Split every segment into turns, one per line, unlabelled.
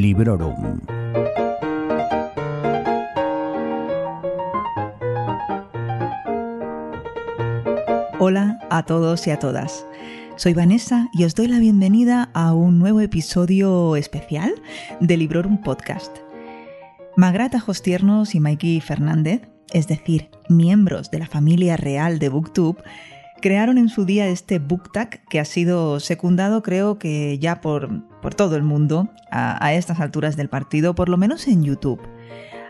Librorum.
Hola a todos y a todas. Soy Vanessa y os doy la bienvenida a un nuevo episodio especial de Librorum Podcast. Magrata Jostiernos y Mikey Fernández, es decir, miembros de la familia real de Booktube, crearon en su día este BookTag que ha sido secundado creo que ya por, por todo el mundo a, estas alturas del partido, por lo menos en YouTube.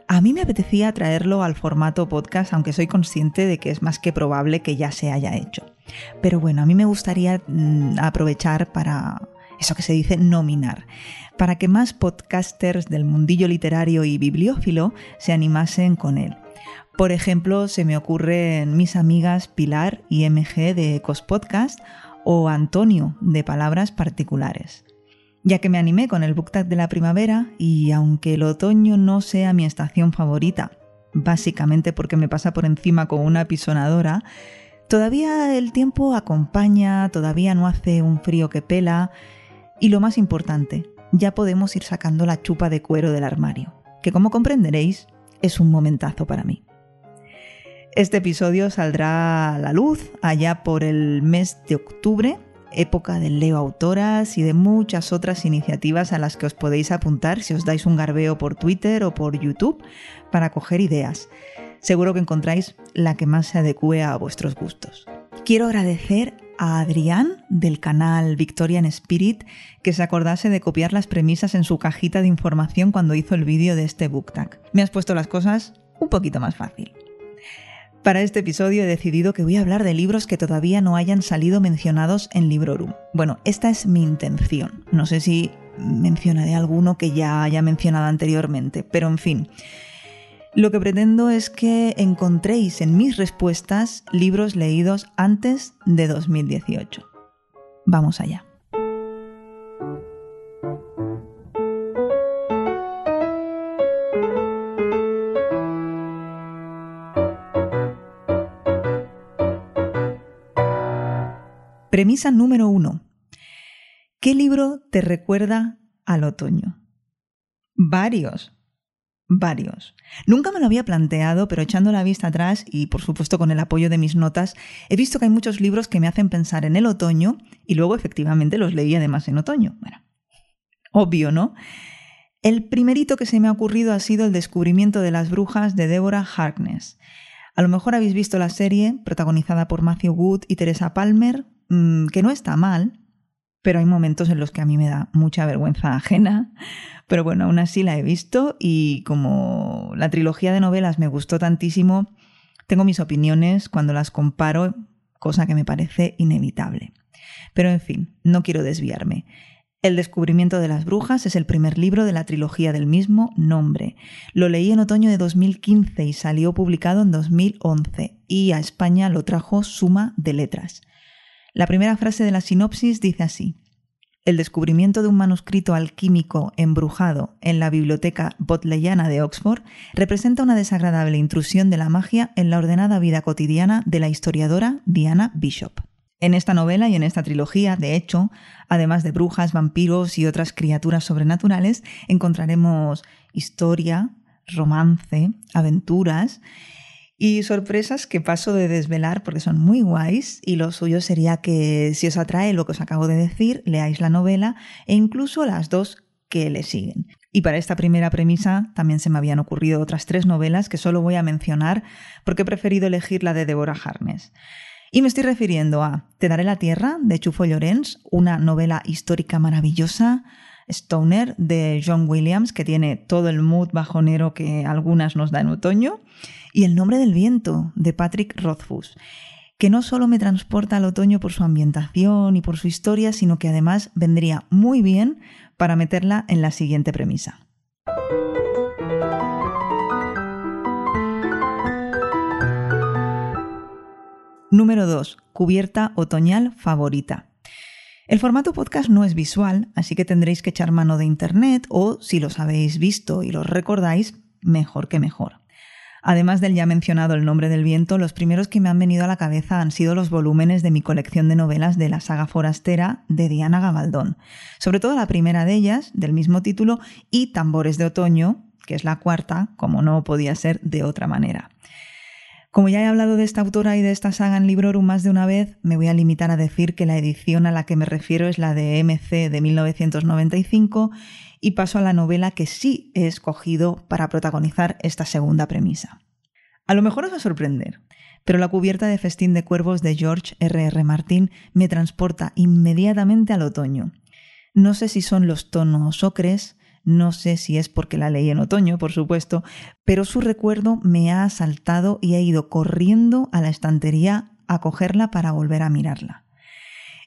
A mí me apetecía traerlo al formato podcast, aunque soy consciente de que es más que probable que ya se haya hecho. Pero bueno, a mí me gustaría mm, aprovechar para eso que se dice nominar, para que más podcasters del mundillo literario y bibliófilo se animasen con él. Por ejemplo, se me ocurren mis amigas Pilar y MG de Ecos Podcast o Antonio de Palabras Particulares. Ya que me animé con el BookTag de la primavera y aunque el otoño no sea mi estación favorita, básicamente porque me pasa por encima con una pisonadora, todavía el tiempo acompaña, todavía no hace un frío que pela y lo más importante, ya podemos ir sacando la chupa de cuero del armario, que como comprenderéis es un momentazo para mí. Este episodio saldrá a la luz allá por el mes de octubre época del Leo Autoras y de muchas otras iniciativas a las que os podéis apuntar si os dais un garbeo por Twitter o por YouTube para coger ideas. Seguro que encontráis la que más se adecue a vuestros gustos. Quiero agradecer a Adrián del canal Victorian Spirit que se acordase de copiar las premisas en su cajita de información cuando hizo el vídeo de este book tag. Me has puesto las cosas un poquito más fácil. Para este episodio he decidido que voy a hablar de libros que todavía no hayan salido mencionados en Librorum. Bueno, esta es mi intención. No sé si mencionaré alguno que ya haya mencionado anteriormente, pero en fin. Lo que pretendo es que encontréis en mis respuestas libros leídos antes de 2018. Vamos allá. Premisa número uno. ¿Qué libro te recuerda al otoño? Varios. Varios. Nunca me lo había planteado, pero echando la vista atrás y por supuesto con el apoyo de mis notas, he visto que hay muchos libros que me hacen pensar en el otoño y luego efectivamente los leí además en otoño. Bueno, obvio, ¿no? El primerito que se me ha ocurrido ha sido El descubrimiento de las brujas de Deborah Harkness. A lo mejor habéis visto la serie, protagonizada por Matthew Wood y Teresa Palmer, Mm, que no está mal, pero hay momentos en los que a mí me da mucha vergüenza ajena. Pero bueno, aún así la he visto y como la trilogía de novelas me gustó tantísimo, tengo mis opiniones cuando las comparo, cosa que me parece inevitable. Pero en fin, no quiero desviarme. El descubrimiento de las brujas es el primer libro de la trilogía del mismo nombre. Lo leí en otoño de 2015 y salió publicado en 2011 y a España lo trajo Suma de Letras. La primera frase de la sinopsis dice así. El descubrimiento de un manuscrito alquímico embrujado en la biblioteca botleyana de Oxford representa una desagradable intrusión de la magia en la ordenada vida cotidiana de la historiadora Diana Bishop. En esta novela y en esta trilogía, de hecho, además de brujas, vampiros y otras criaturas sobrenaturales, encontraremos historia, romance, aventuras y sorpresas que paso de desvelar porque son muy guays y lo suyo sería que si os atrae lo que os acabo de decir, leáis la novela e incluso las dos que le siguen. Y para esta primera premisa también se me habían ocurrido otras tres novelas que solo voy a mencionar porque he preferido elegir la de Deborah Harness. Y me estoy refiriendo a Te daré la tierra de Chufo Llorens, una novela histórica maravillosa, Stoner de John Williams, que tiene todo el mood bajonero que algunas nos da en otoño, y El nombre del viento de Patrick Rothfuss, que no solo me transporta al otoño por su ambientación y por su historia, sino que además vendría muy bien para meterla en la siguiente premisa. Número 2. Cubierta otoñal favorita. El formato podcast no es visual, así que tendréis que echar mano de internet o, si los habéis visto y los recordáis, mejor que mejor. Además del ya mencionado El nombre del viento, los primeros que me han venido a la cabeza han sido los volúmenes de mi colección de novelas de la saga forastera de Diana Gabaldón, sobre todo la primera de ellas, del mismo título, y Tambores de Otoño, que es la cuarta, como no podía ser de otra manera. Como ya he hablado de esta autora y de esta saga en Librorum más de una vez, me voy a limitar a decir que la edición a la que me refiero es la de MC de 1995 y paso a la novela que sí he escogido para protagonizar esta segunda premisa. A lo mejor os va a sorprender, pero la cubierta de Festín de Cuervos de George R. R. Martin me transporta inmediatamente al otoño. No sé si son los tonos ocres, no sé si es porque la leí en otoño, por supuesto, pero su recuerdo me ha asaltado y he ido corriendo a la estantería a cogerla para volver a mirarla.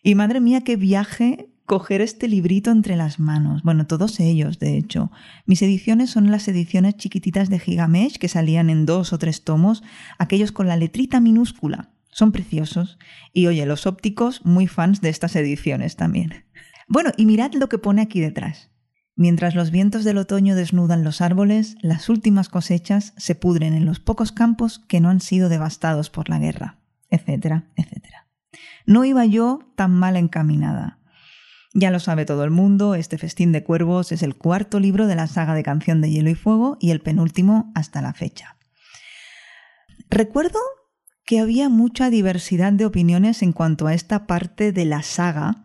Y madre mía, qué viaje coger este librito entre las manos. Bueno, todos ellos, de hecho. Mis ediciones son las ediciones chiquititas de Gigamesh que salían en dos o tres tomos, aquellos con la letrita minúscula. Son preciosos. Y oye, los ópticos, muy fans de estas ediciones también. Bueno, y mirad lo que pone aquí detrás. Mientras los vientos del otoño desnudan los árboles, las últimas cosechas se pudren en los pocos campos que no han sido devastados por la guerra, etcétera, etcétera. No iba yo tan mal encaminada. Ya lo sabe todo el mundo, este Festín de Cuervos es el cuarto libro de la saga de Canción de Hielo y Fuego y el penúltimo hasta la fecha. Recuerdo que había mucha diversidad de opiniones en cuanto a esta parte de la saga,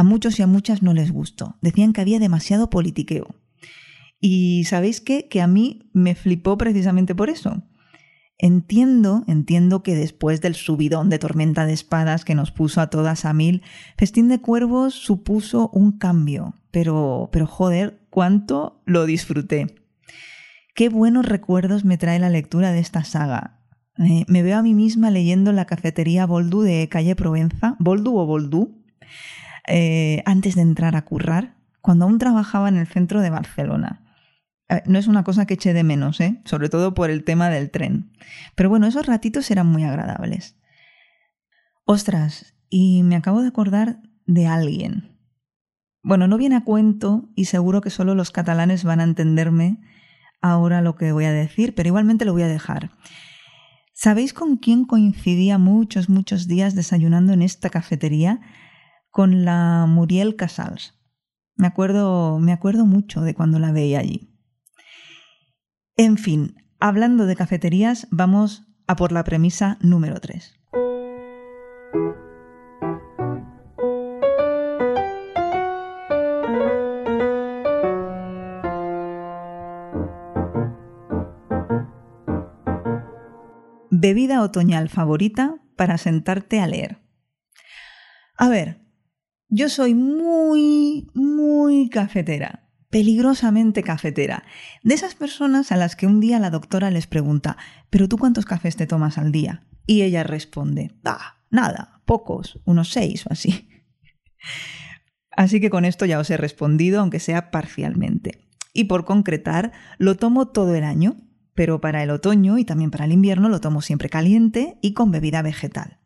a muchos y a muchas no les gustó. Decían que había demasiado politiqueo. Y sabéis qué? Que a mí me flipó precisamente por eso. Entiendo, entiendo que después del subidón de tormenta de espadas que nos puso a todas a mil, Festín de Cuervos supuso un cambio, pero, pero joder, cuánto lo disfruté. Qué buenos recuerdos me trae la lectura de esta saga. Eh, me veo a mí misma leyendo la cafetería Boldu de calle Provenza, Boldu o Boldú, eh, antes de entrar a currar, cuando aún trabajaba en el centro de Barcelona. Eh, no es una cosa que eche de menos, ¿eh? sobre todo por el tema del tren. Pero bueno, esos ratitos eran muy agradables. Ostras, y me acabo de acordar de alguien. Bueno, no viene a cuento y seguro que solo los catalanes van a entenderme ahora lo que voy a decir, pero igualmente lo voy a dejar. ¿Sabéis con quién coincidía muchos, muchos días desayunando en esta cafetería? Con la Muriel Casals. Me acuerdo, me acuerdo mucho de cuando la veía allí. En fin, hablando de cafeterías, vamos a por la premisa número 3. Bebida otoñal favorita para sentarte a leer. A ver, yo soy muy, muy cafetera, peligrosamente cafetera. De esas personas a las que un día la doctora les pregunta, ¿pero tú cuántos cafés te tomas al día? Y ella responde, ah, nada, pocos, unos seis o así. Así que con esto ya os he respondido, aunque sea parcialmente. Y por concretar, lo tomo todo el año, pero para el otoño y también para el invierno lo tomo siempre caliente y con bebida vegetal.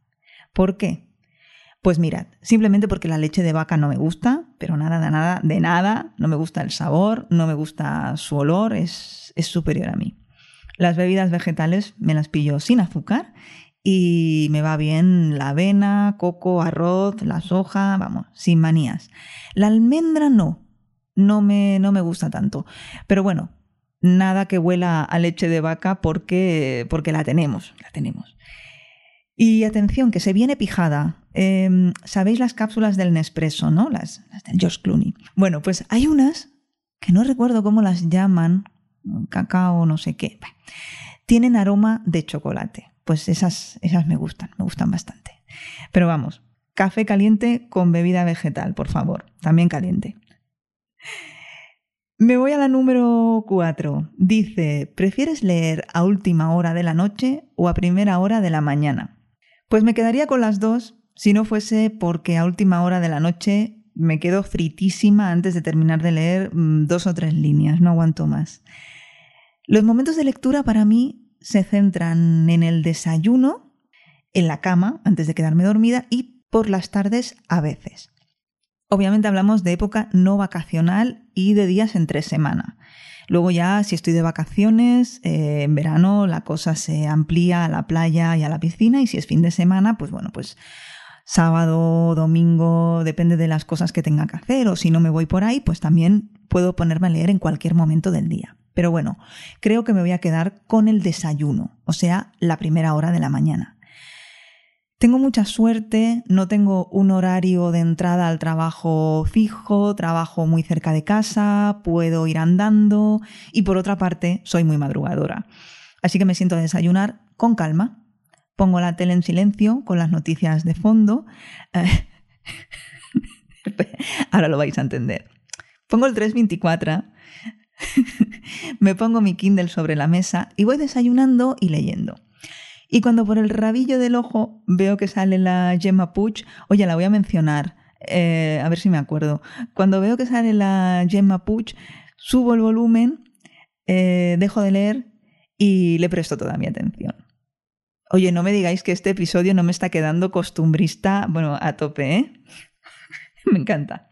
¿Por qué? Pues mirad, simplemente porque la leche de vaca no me gusta, pero nada, de nada, de nada, no me gusta el sabor, no me gusta su olor, es, es superior a mí. Las bebidas vegetales me las pillo sin azúcar y me va bien la avena, coco, arroz, la soja, vamos, sin manías. La almendra no, no me, no me gusta tanto. Pero bueno, nada que huela a leche de vaca porque, porque la tenemos, la tenemos. Y atención, que se viene pijada. Em, Sabéis las cápsulas del Nespresso, ¿no? Las, del George Clooney. Bueno, pues hay unas que no recuerdo cómo las llaman, cacao, no sé qué. Tienen aroma de chocolate. Pues esas, esas me gustan, me gustan bastante. Pero vamos, café caliente con bebida vegetal, por favor, también caliente. Me voy a la número 4. Dice, ¿prefieres leer a última hora de la noche o a primera hora de la mañana? Pues me quedaría con las dos si no fuese porque a última hora de la noche me quedo fritísima antes de terminar de leer mm, dos o tres líneas, no aguanto más. Los momentos de lectura para mí se centran en el desayuno, en la cama, antes de quedarme dormida, y por las tardes a veces. Obviamente hablamos de época no vacacional y de días entre semana. Luego ya, si estoy de vacaciones, eh, en verano la cosa se amplía a la playa y a la piscina y si es fin de semana, pues bueno, pues sábado, domingo, depende de las cosas que tenga que hacer o si no me voy por ahí, pues también puedo ponerme a leer en cualquier momento del día. Pero bueno, creo que me voy a quedar con el desayuno, o sea, la primera hora de la mañana. Tengo mucha suerte, no tengo un horario de entrada al trabajo fijo, trabajo muy cerca de casa, puedo ir andando y por otra parte soy muy madrugadora. Así que me siento a desayunar con calma. Pongo la tele en silencio con las noticias de fondo. Ahora lo vais a entender. Pongo el 324, me pongo mi Kindle sobre la mesa y voy desayunando y leyendo. Y cuando por el rabillo del ojo veo que sale la Gemma Puch, oye, la voy a mencionar, eh, a ver si me acuerdo. Cuando veo que sale la Gemma Puch, subo el volumen, eh, dejo de leer y le presto toda mi atención. Oye, no me digáis que este episodio no me está quedando costumbrista, bueno, a tope, ¿eh? me encanta.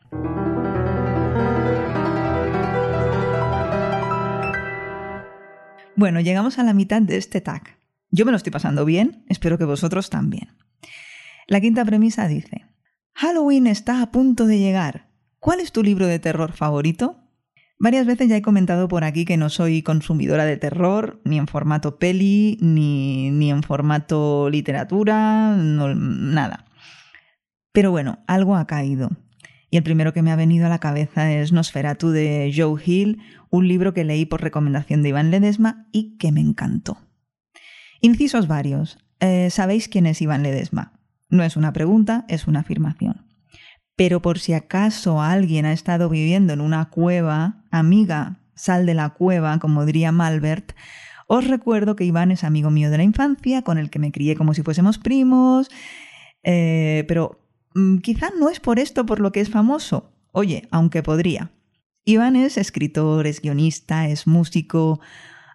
Bueno, llegamos a la mitad de este tag. Yo me lo estoy pasando bien, espero que vosotros también. La quinta premisa dice, Halloween está a punto de llegar. ¿Cuál es tu libro de terror favorito? Varias veces ya he comentado por aquí que no soy consumidora de terror, ni en formato peli, ni, ni en formato literatura, nada. Pero bueno, algo ha caído. Y el primero que me ha venido a la cabeza es Nosferatu de Joe Hill, un libro que leí por recomendación de Iván Ledesma y que me encantó. Incisos varios. Eh, ¿Sabéis quién es Iván Ledesma? No es una pregunta, es una afirmación. Pero por si acaso alguien ha estado viviendo en una cueva, amiga, sal de la cueva, como diría Malbert, os recuerdo que Iván es amigo mío de la infancia, con el que me crié como si fuésemos primos, eh, pero mm, quizá no es por esto por lo que es famoso. Oye, aunque podría. Iván es escritor, es guionista, es músico,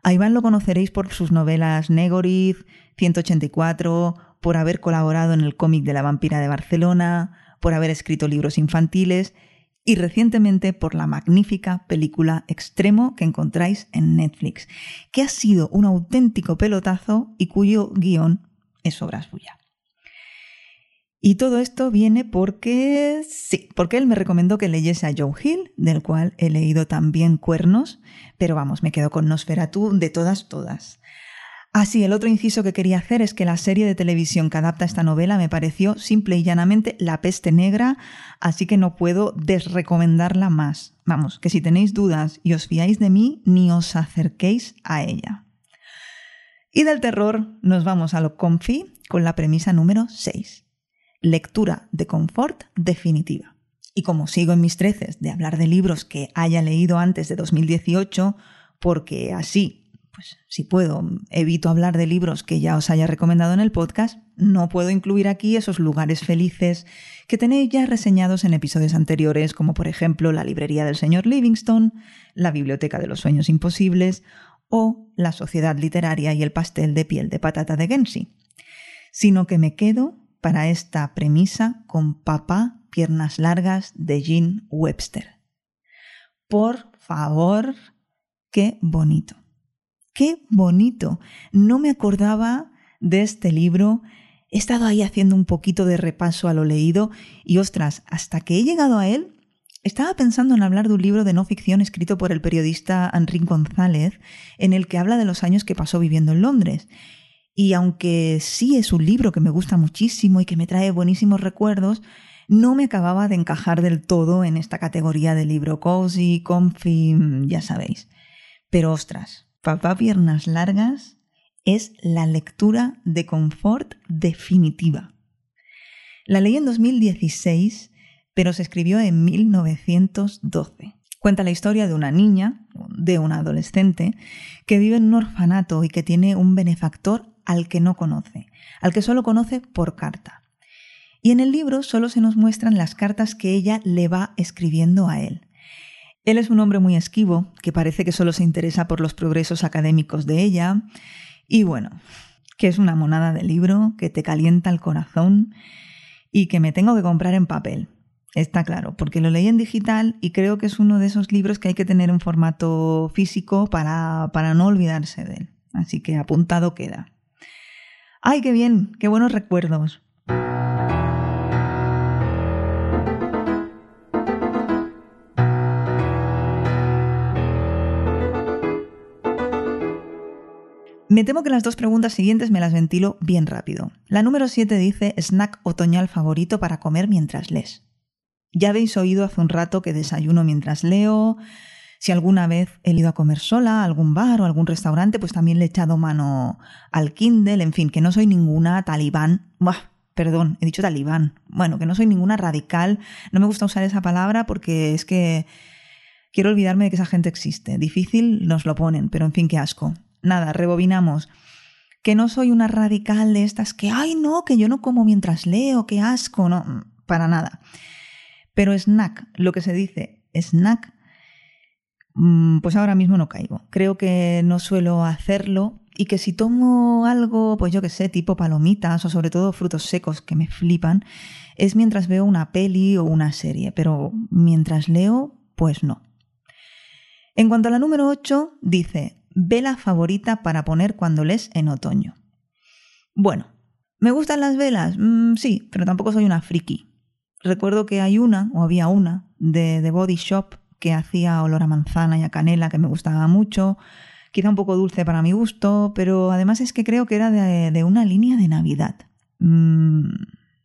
a Iván lo conoceréis por sus novelas Negoriz, 184, por haber colaborado en el cómic de la vampira de Barcelona, por haber escrito libros infantiles y recientemente por la magnífica película Extremo que encontráis en Netflix, que ha sido un auténtico pelotazo y cuyo guion es obra suya. Y todo esto viene porque sí, porque él me recomendó que leyese a Joe Hill, del cual he leído también Cuernos, pero vamos, me quedo con Nosferatu de todas, todas. Así, el otro inciso que quería hacer es que la serie de televisión que adapta esta novela me pareció simple y llanamente La peste negra, así que no puedo desrecomendarla más. Vamos, que si tenéis dudas y os fiáis de mí, ni os acerquéis a ella. Y del terror nos vamos a lo comfy con la premisa número 6 lectura de confort definitiva. Y como sigo en mis treces de hablar de libros que haya leído antes de 2018, porque así, pues si puedo, evito hablar de libros que ya os haya recomendado en el podcast, no puedo incluir aquí esos lugares felices que tenéis ya reseñados en episodios anteriores, como por ejemplo la librería del señor Livingstone, la biblioteca de los sueños imposibles o la sociedad literaria y el pastel de piel de patata de Gensi, sino que me quedo para esta premisa con Papá, Piernas Largas de Jean Webster. Por favor, qué bonito. Qué bonito. No me acordaba de este libro. He estado ahí haciendo un poquito de repaso a lo leído y ostras, hasta que he llegado a él, estaba pensando en hablar de un libro de no ficción escrito por el periodista Enrique González, en el que habla de los años que pasó viviendo en Londres. Y aunque sí es un libro que me gusta muchísimo y que me trae buenísimos recuerdos, no me acababa de encajar del todo en esta categoría de libro cozy, comfy, ya sabéis. Pero ostras, Papá Piernas Largas es la lectura de confort definitiva. La leí en 2016, pero se escribió en 1912. Cuenta la historia de una niña, de una adolescente, que vive en un orfanato y que tiene un benefactor al que no conoce, al que solo conoce por carta. Y en el libro solo se nos muestran las cartas que ella le va escribiendo a él. Él es un hombre muy esquivo, que parece que solo se interesa por los progresos académicos de ella, y bueno, que es una monada de libro que te calienta el corazón y que me tengo que comprar en papel. Está claro, porque lo leí en digital y creo que es uno de esos libros que hay que tener en formato físico para, para no olvidarse de él. Así que apuntado queda. ¡Ay, qué bien! ¡Qué buenos recuerdos! Me temo que las dos preguntas siguientes me las ventilo bien rápido. La número 7 dice snack otoñal favorito para comer mientras lees. Ya habéis oído hace un rato que desayuno mientras leo. Si alguna vez he ido a comer sola a algún bar o algún restaurante, pues también le he echado mano al Kindle. En fin, que no soy ninguna talibán. Buah, perdón, he dicho talibán. Bueno, que no soy ninguna radical. No me gusta usar esa palabra porque es que quiero olvidarme de que esa gente existe. Difícil nos lo ponen, pero en fin, qué asco. Nada, rebobinamos. Que no soy una radical de estas que, ay, no, que yo no como mientras leo, qué asco. No, para nada. Pero snack, lo que se dice snack, mm, pues ahora mismo no caigo. Creo que no suelo hacerlo y que si tomo algo, pues yo que sé, tipo palomitas o sobre todo frutos secos que me flipan, es mientras veo una peli o una serie, pero mientras leo, pues no. En cuanto a la número 8, dice, vela favorita para poner cuando lees en otoño. Bueno, ¿me gustan las velas? Mm, sí, pero tampoco soy una friki. Recuerdo que hay una, o había una, de The Body Shop que hacía olor a manzana y a canela que me gustaba mucho, quizá un poco dulce para mi gusto, pero además es que creo que era de, una línea de Navidad. Mm,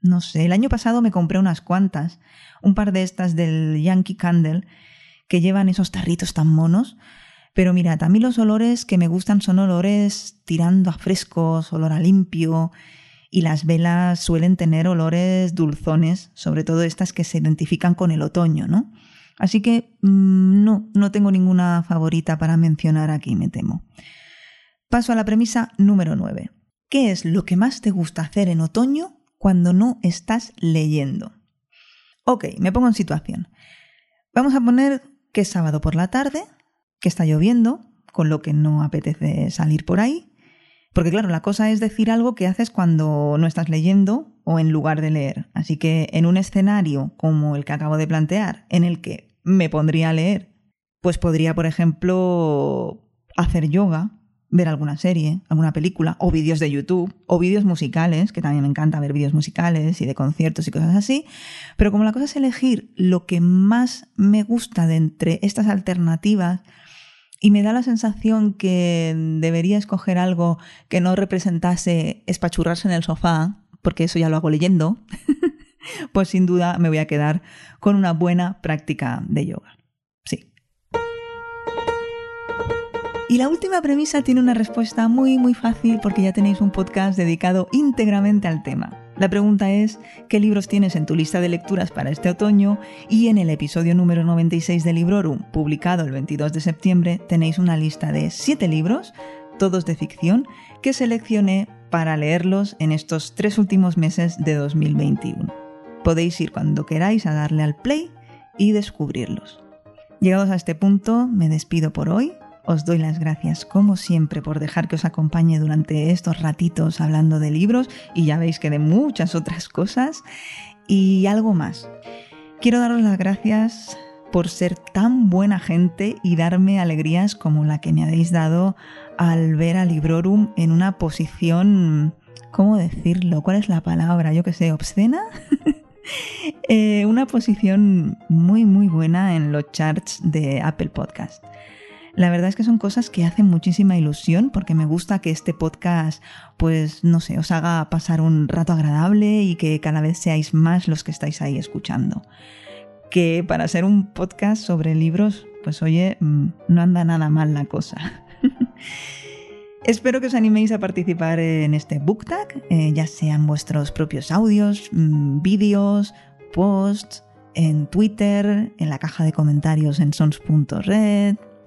no sé, el año pasado me compré unas cuantas, un par de estas del Yankee Candle, que llevan esos tarritos tan monos, pero mira, también los olores que me gustan son olores tirando a frescos, olor a limpio, y las velas suelen tener olores dulzones, sobre todo estas que se identifican con el otoño, ¿no? Así que mm, no, no tengo ninguna favorita para mencionar aquí, me temo. Paso a la premisa número 9. ¿Qué es lo que más te gusta hacer en otoño cuando no estás leyendo? Ok, me pongo en situación. Vamos a poner que es sábado por la tarde, que está lloviendo, con lo que no apetece salir por ahí, porque claro, la cosa es decir algo que haces cuando no estás leyendo o en lugar de leer. Así que en un escenario como el que acabo de plantear, en el que me pondría a leer, pues podría, por ejemplo, hacer yoga, ver alguna serie, alguna película, o vídeos de YouTube, o vídeos musicales, que también me encanta ver vídeos musicales y de conciertos y cosas así. Pero como la cosa es elegir lo que más me gusta de entre estas alternativas, y me da la sensación que debería escoger algo que no representase espachurrarse en el sofá, porque eso ya lo hago leyendo, pues sin duda me voy a quedar con una buena práctica de yoga. Sí. Y la última premisa tiene una respuesta muy muy fácil porque ya tenéis un podcast dedicado íntegramente al tema. La pregunta es, ¿qué libros tienes en tu lista de lecturas para este otoño? Y en el episodio número 96 de Librorum, publicado el 22 de septiembre, tenéis una lista de 7 libros, todos de ficción, que seleccioné para leerlos en estos tres últimos meses de 2021. Podéis ir cuando queráis a darle al play y descubrirlos. Llegados a este punto, me despido por hoy. Os doy las gracias, como siempre, por dejar que os acompañe durante estos ratitos hablando de libros y ya veis que de muchas otras cosas y algo más. Quiero daros las gracias por ser tan buena gente y darme alegrías como la que me habéis dado al ver a Librorum en una posición, ¿cómo decirlo? ¿Cuál es la palabra? Yo que sé, obscena. Eh, una posición muy muy buena en los charts de Apple Podcast. La verdad es que son cosas que hacen muchísima ilusión porque me gusta que este podcast, pues no sé, os haga pasar un rato agradable y que cada vez seáis más los que estáis ahí escuchando. Que para ser un podcast sobre libros, pues oye, mm, no anda nada mal la cosa. Espero que os animéis a participar en este book tag, eh, ya sean vuestros propios audios, mm, vídeos, posts, en Twitter, en la caja de comentarios en sons.red,